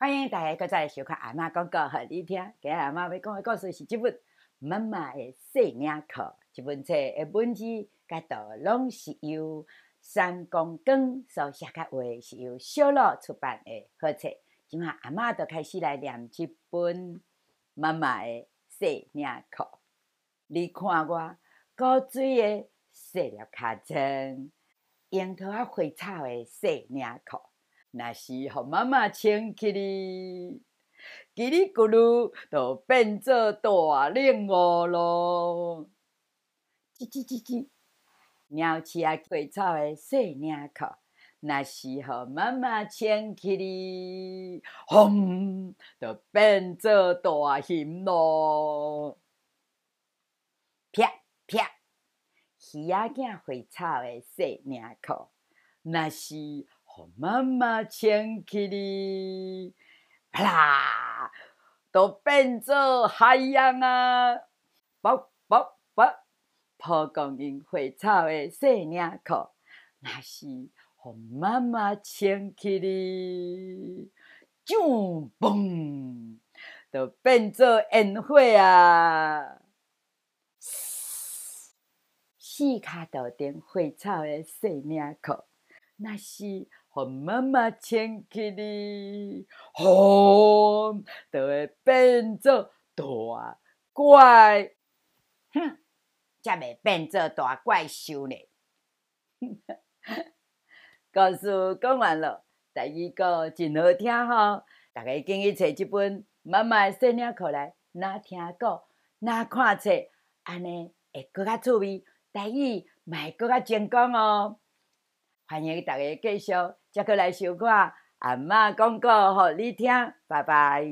欢迎大家搁再来收看阿嬷讲故事，你听。今日阿嬷要讲的故事是这本《妈妈的细领裤》。这本册的文字甲图拢是由三公馆所写的话，是由小路出版的好册。今麦阿嬷就开始来念这本《妈妈的细领裤》。你看我古水的细粒尻川，樱桃啊花草的细领裤。那是互妈妈穿起哩，叽里咕噜就变做大领悟咯。叽叽叽叽，鸟鼠啊花草的细领裤，若是互妈妈穿起哩，轰，就变做大熊咯。啪啪，鱼仔囝花草的细领裤，若是。妈妈牵起你，啪啦，都变做海洋啊！啵啵啵，蒲公英花草的细领裤，那是和妈妈牵起你，就嘣，都变做烟火啊！四脚豆丁花草的细领裤，那是。和妈妈牵起哩，轰，就会变做大怪，哼，才未变做大怪兽呢。故事讲完了，第二个真好听吼，大家建议找一本妈妈的细领课来，哪听过，哪看册，安尼会更加趣味，第二卖更加精讲哦。欢迎大家继续再过来收看阿嬷讲故，互你听，拜拜。